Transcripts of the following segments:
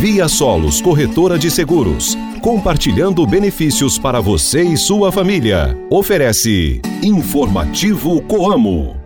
Via Solos Corretora de Seguros. Compartilhando benefícios para você e sua família. Oferece Informativo Coamo.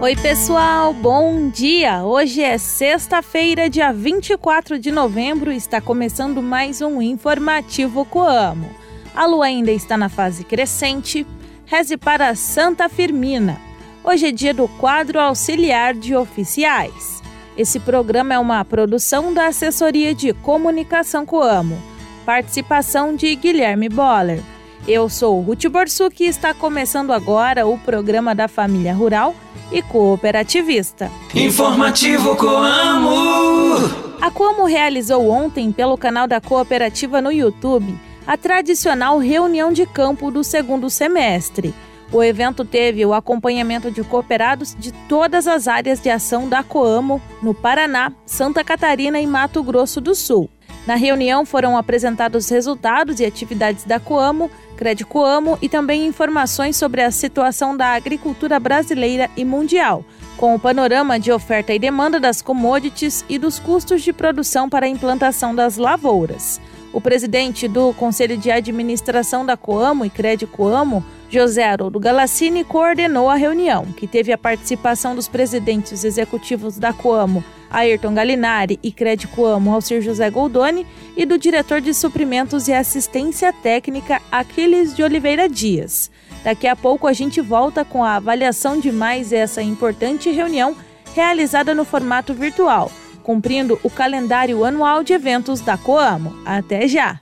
Oi, pessoal, bom dia! Hoje é sexta-feira, dia 24 de novembro, está começando mais um Informativo Coamo. A lua ainda está na fase crescente. Reze para Santa Firmina. Hoje é dia do quadro auxiliar de oficiais. Esse programa é uma produção da Assessoria de Comunicação Coamo. Participação de Guilherme Boller. Eu sou Ruth Borsuk e está começando agora o programa da Família Rural e cooperativista. Informativo Coamo! A Coamo realizou ontem, pelo canal da cooperativa no YouTube, a tradicional reunião de campo do segundo semestre. O evento teve o acompanhamento de cooperados de todas as áreas de ação da Coamo no Paraná, Santa Catarina e Mato Grosso do Sul. Na reunião foram apresentados resultados e atividades da Coamo, Credicoamo e também informações sobre a situação da agricultura brasileira e mundial, com o panorama de oferta e demanda das commodities e dos custos de produção para a implantação das lavouras. O presidente do Conselho de Administração da Coamo e Credicoamo, José Haroldo Galassini, coordenou a reunião, que teve a participação dos presidentes executivos da Coamo, Ayrton Galinari e Crédito Amo Alcir José Goldoni e do diretor de suprimentos e assistência técnica Aquiles de Oliveira Dias. Daqui a pouco a gente volta com a avaliação de mais essa importante reunião realizada no formato virtual, cumprindo o calendário anual de eventos da Coamo. Até já!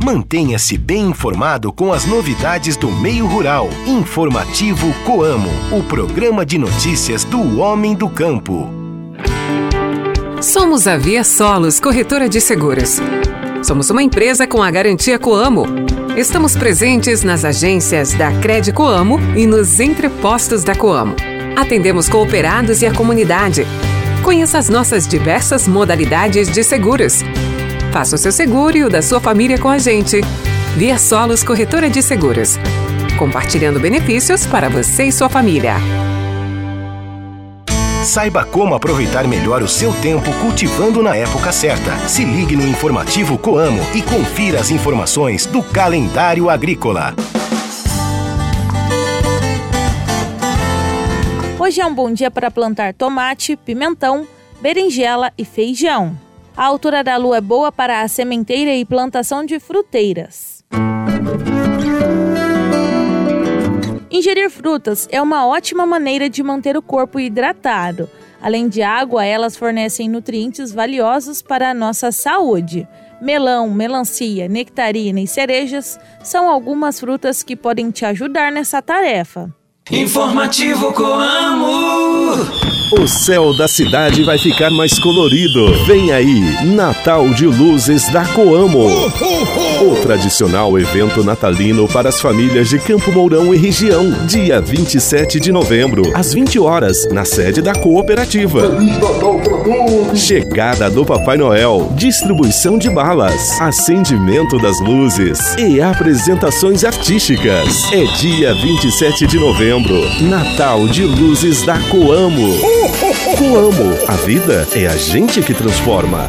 Mantenha-se bem informado com as novidades do meio rural. Informativo Coamo, o programa de notícias do homem do campo. Somos a Via Solos Corretora de Seguros. Somos uma empresa com a garantia Coamo. Estamos presentes nas agências da Cred Coamo e nos entrepostos da Coamo. Atendemos cooperados e a comunidade. Conheça as nossas diversas modalidades de seguros. Faça o seu seguro e o da sua família com a gente. Via Solos Corretora de Seguros. Compartilhando benefícios para você e sua família. Saiba como aproveitar melhor o seu tempo cultivando na época certa. Se ligue no informativo Coamo e confira as informações do calendário agrícola. Hoje é um bom dia para plantar tomate, pimentão, berinjela e feijão. A altura da lua é boa para a sementeira e plantação de fruteiras. Ingerir frutas é uma ótima maneira de manter o corpo hidratado. Além de água, elas fornecem nutrientes valiosos para a nossa saúde. Melão, melancia, nectarina e cerejas são algumas frutas que podem te ajudar nessa tarefa. Informativo Coamo. O céu da cidade vai ficar mais colorido. Vem aí, Natal de Luzes da Coamo. O tradicional evento natalino para as famílias de Campo Mourão e região. Dia 27 de novembro, às 20 horas, na sede da cooperativa. Chegada do Papai Noel, distribuição de balas, acendimento das luzes e apresentações artísticas. É dia 27 de novembro, Natal de Luzes da Coamo. Coamo, a vida é a gente que transforma.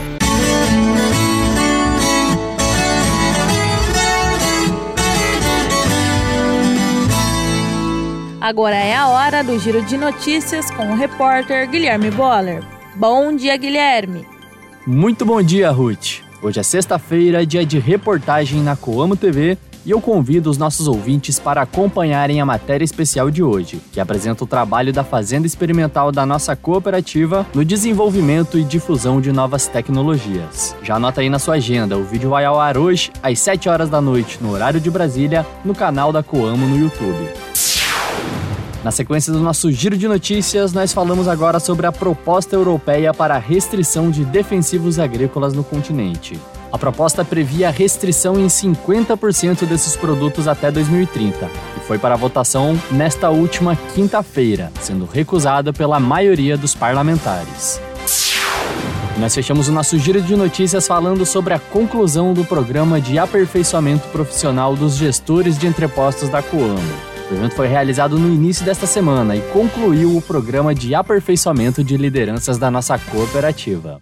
Agora é a hora do giro de notícias com o repórter Guilherme Boller. Bom dia, Guilherme. Muito bom dia, Ruth. Hoje é sexta-feira, dia de reportagem na Coamo TV e eu convido os nossos ouvintes para acompanharem a matéria especial de hoje, que apresenta o trabalho da Fazenda Experimental da nossa cooperativa no desenvolvimento e difusão de novas tecnologias. Já anota aí na sua agenda, o vídeo vai ao ar hoje, às 7 horas da noite, no horário de Brasília, no canal da Coamo no YouTube. Na sequência do nosso giro de notícias, nós falamos agora sobre a proposta europeia para a restrição de defensivos agrícolas no continente. A proposta previa restrição em 50% desses produtos até 2030 e foi para votação nesta última quinta-feira, sendo recusada pela maioria dos parlamentares. E nós fechamos o nosso giro de notícias falando sobre a conclusão do programa de aperfeiçoamento profissional dos gestores de entrepostos da Coamo. O evento foi realizado no início desta semana e concluiu o programa de aperfeiçoamento de lideranças da nossa cooperativa.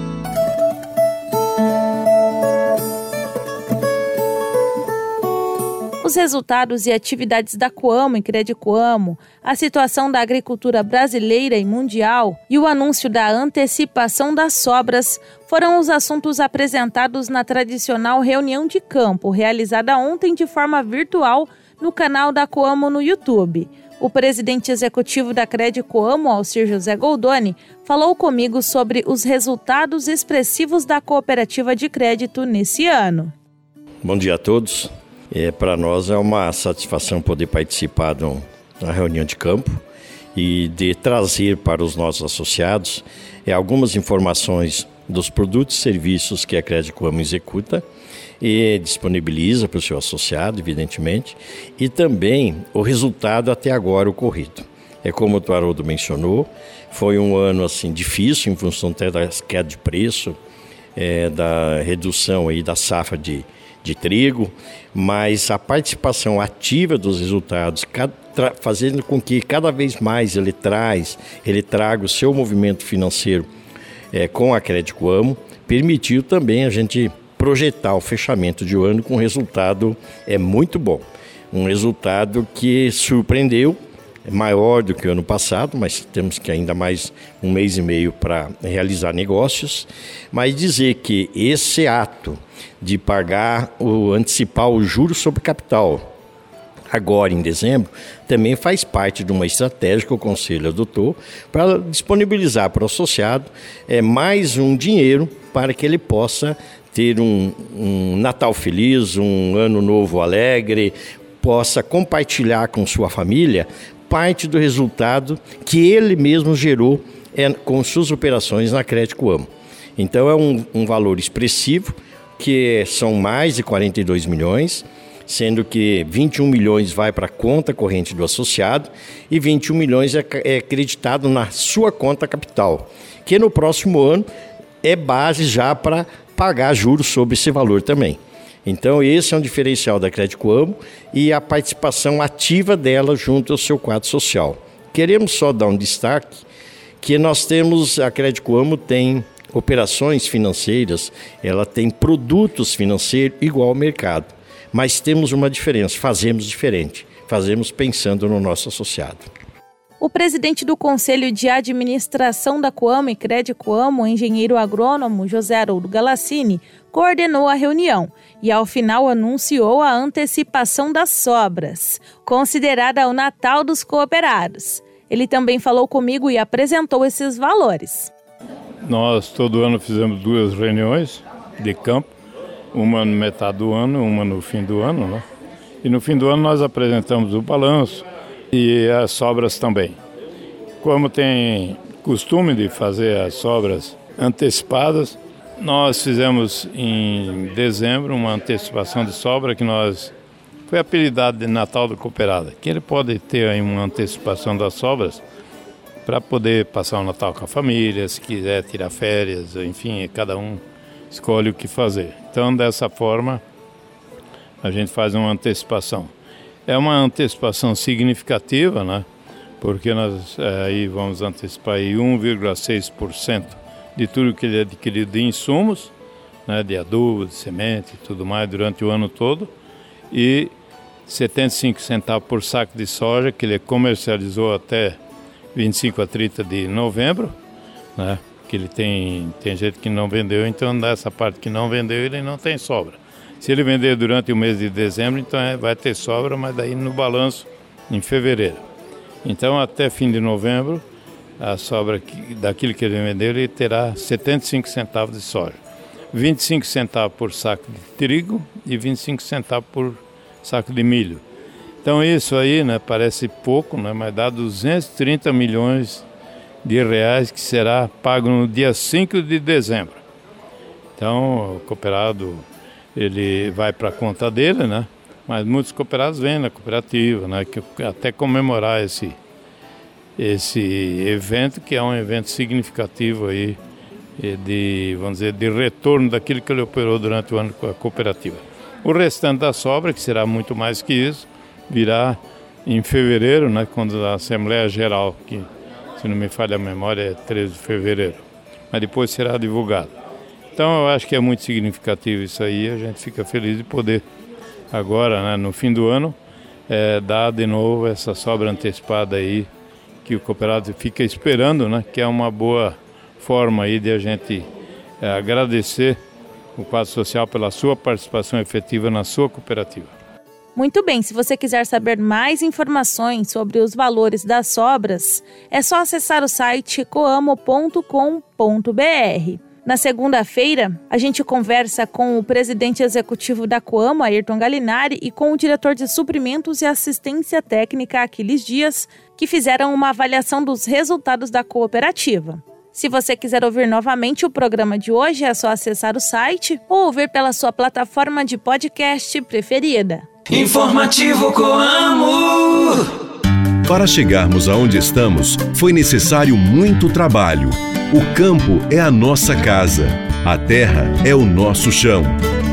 Os resultados e atividades da Coamo e Credicoamo, a situação da agricultura brasileira e mundial e o anúncio da antecipação das sobras foram os assuntos apresentados na tradicional reunião de campo realizada ontem de forma virtual no canal da Coamo no YouTube. O presidente executivo da Credicoamo, Alcir José Goldoni, falou comigo sobre os resultados expressivos da cooperativa de crédito nesse ano. Bom dia a todos. É, Para nós é uma satisfação poder participar uma reunião de campo e de trazer para os nossos associados é, algumas informações dos produtos e serviços que a Crédito Amo executa e disponibiliza para o seu associado, evidentemente, e também o resultado até agora ocorrido. É como o Haroldo mencionou, foi um ano assim difícil em função até da queda de preço, é, da redução aí da safra de, de trigo, mas a participação ativa dos resultados, fazendo com que cada vez mais ele traz, ele traga o seu movimento financeiro é, com a Crédito Amo, permitiu também a gente projetar o fechamento de um ano com um resultado é muito bom, um resultado que surpreendeu maior do que o ano passado, mas temos que ainda mais um mês e meio para realizar negócios. Mas dizer que esse ato de pagar o antecipar o juro sobre capital agora em dezembro, também faz parte de uma estratégia que o Conselho adotou para disponibilizar para o associado é, mais um dinheiro para que ele possa ter um, um Natal feliz, um Ano Novo alegre, possa compartilhar com sua família parte do resultado que ele mesmo gerou é, com suas operações na Crédito Amo. Então é um, um valor expressivo, que são mais de 42 milhões, sendo que 21 milhões vai para a conta corrente do associado e 21 milhões é, é acreditado na sua conta capital, que no próximo ano é base já para pagar juros sobre esse valor também. Então, esse é um diferencial da Crédito Amo e a participação ativa dela junto ao seu quadro social. Queremos só dar um destaque que nós temos, a Crédito Amo tem operações financeiras, ela tem produtos financeiros igual ao mercado. Mas temos uma diferença, fazemos diferente, fazemos pensando no nosso associado. O presidente do Conselho de Administração da Coamo e Crédito Coamo, engenheiro agrônomo José Haroldo Galassini, coordenou a reunião e, ao final, anunciou a antecipação das sobras, considerada o Natal dos cooperados. Ele também falou comigo e apresentou esses valores. Nós, todo ano, fizemos duas reuniões de campo, uma no metade do ano, uma no fim do ano, né? E no fim do ano nós apresentamos o balanço e as sobras também. Como tem costume de fazer as sobras antecipadas, nós fizemos em dezembro uma antecipação de sobra que nós foi apelidado de Natal do Cooperada, que ele pode ter aí uma antecipação das sobras para poder passar o Natal com a família, se quiser tirar férias, enfim, cada um escolhe o que fazer. Então, dessa forma, a gente faz uma antecipação. É uma antecipação significativa, né? Porque nós é, aí vamos antecipar 1,6% de tudo que ele é adquirido de insumos, né, de adubo, de semente e tudo mais durante o ano todo, e 75 centavos por saco de soja que ele comercializou até 25 a 30 de novembro, né, que ele tem, tem gente que não vendeu, então nessa parte que não vendeu ele não tem sobra. Se ele vender durante o mês de dezembro, então é, vai ter sobra, mas daí no balanço em fevereiro. Então até fim de novembro a sobra daquilo que ele vendeu, ele terá 75 centavos de soja. 25 centavos por saco de trigo e 25 centavos por saco de milho. Então isso aí, né, parece pouco, né, mas dá 230 milhões de reais que será pago no dia 5 de dezembro. Então o cooperado ele vai para a conta dele, né, Mas muitos cooperados vêm na cooperativa, né, que até comemorar esse, esse evento, que é um evento significativo aí de, vamos dizer, de retorno daquilo que ele operou durante o ano com a cooperativa. O restante da sobra, que será muito mais que isso, virá em fevereiro, né, quando a Assembleia Geral, que se não me falha a memória é 13 de fevereiro, mas depois será divulgado. Então eu acho que é muito significativo isso aí, a gente fica feliz de poder agora, né, no fim do ano, é, dar de novo essa sobra antecipada aí que o cooperado fica esperando, né, que é uma boa forma aí de a gente é, agradecer o quadro social pela sua participação efetiva na sua cooperativa. Muito bem, se você quiser saber mais informações sobre os valores das sobras, é só acessar o site coamo.com.br. Na segunda-feira, a gente conversa com o presidente executivo da Coamo, Ayrton Galinari, e com o diretor de suprimentos e assistência técnica, Aquiles Dias, que fizeram uma avaliação dos resultados da cooperativa. Se você quiser ouvir novamente o programa de hoje, é só acessar o site ou ouvir pela sua plataforma de podcast preferida. Informativo Coamo. Para chegarmos aonde estamos, foi necessário muito trabalho. O campo é a nossa casa, a terra é o nosso chão.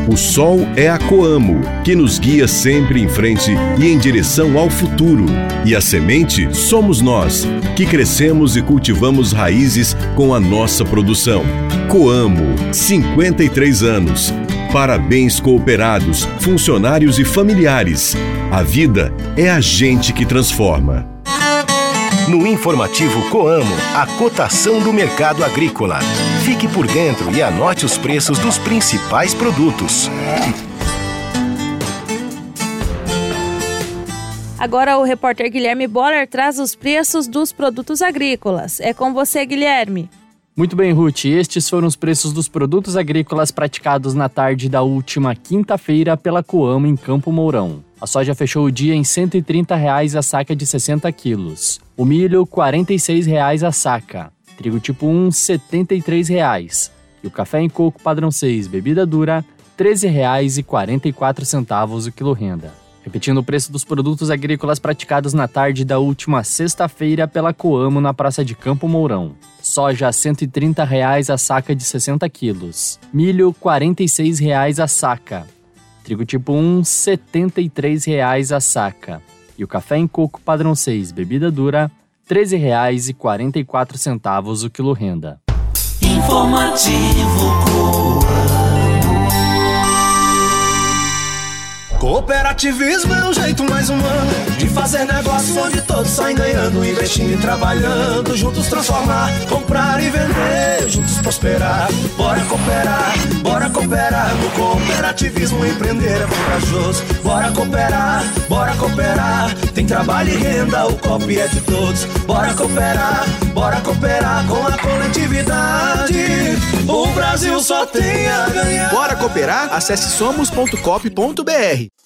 O sol é a Coamo, que nos guia sempre em frente e em direção ao futuro. E a semente somos nós, que crescemos e cultivamos raízes com a nossa produção. Coamo, 53 anos. Parabéns, cooperados, funcionários e familiares. A vida é a gente que transforma. No informativo Coamo, a cotação do mercado agrícola. Fique por dentro e anote os preços dos principais produtos. Agora o repórter Guilherme Boller traz os preços dos produtos agrícolas. É com você, Guilherme. Muito bem, Ruth. Estes foram os preços dos produtos agrícolas praticados na tarde da última quinta-feira pela Coamo em Campo Mourão. A soja fechou o dia em 130 reais a saca de 60 quilos. O milho, 46 reais a saca. Trigo tipo 1, 73 reais. E o café em coco padrão 6, bebida dura, R$ 13,44 o quilo renda. Repetindo o preço dos produtos agrícolas praticados na tarde da última sexta-feira pela Coamo na Praça de Campo Mourão. Soja 130 reais a saca de 60 quilos. Milho 46 reais a saca. Trigo tipo 1 73 reais a saca. E o café em coco padrão 6, bebida dura, R$ 13,44 o quilo renda. Informativo Cooperativismo é um jeito mais humano de fazer negócio onde todos saem ganhando, investindo e trabalhando, juntos transformar, comprar e vender, juntos prosperar. Bora cooperar, bora cooperar. No cooperativismo empreender é corajoso. Bora cooperar, bora cooperar. Tem trabalho e renda, o copo é de todos. Bora cooperar, bora cooperar com a coletividade. O Brasil só tem a ganhar. Bora cooperar? Acesse somos.cop.br.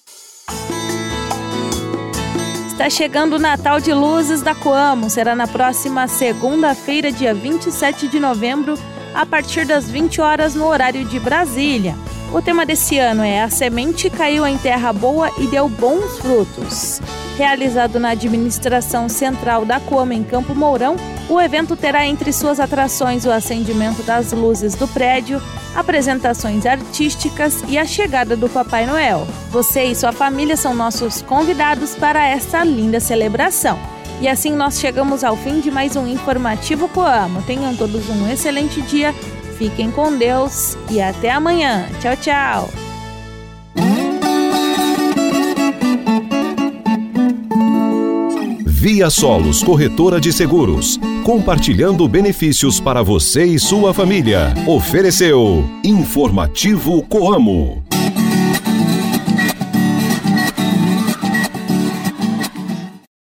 Está chegando o Natal de Luzes da Coamo. Será na próxima segunda-feira, dia 27 de novembro, a partir das 20 horas no horário de Brasília. O tema desse ano é A Semente Caiu em Terra Boa e Deu Bons Frutos. Realizado na administração central da Coamo em Campo Mourão, o evento terá entre suas atrações o acendimento das luzes do prédio, apresentações artísticas e a chegada do Papai Noel. Você e sua família são nossos convidados para esta linda celebração. E assim nós chegamos ao fim de mais um informativo Coamo. Tenham todos um excelente dia, fiquem com Deus e até amanhã. Tchau, tchau. Via Solos Corretora de Seguros. Compartilhando benefícios para você e sua família. Ofereceu Informativo Coamo.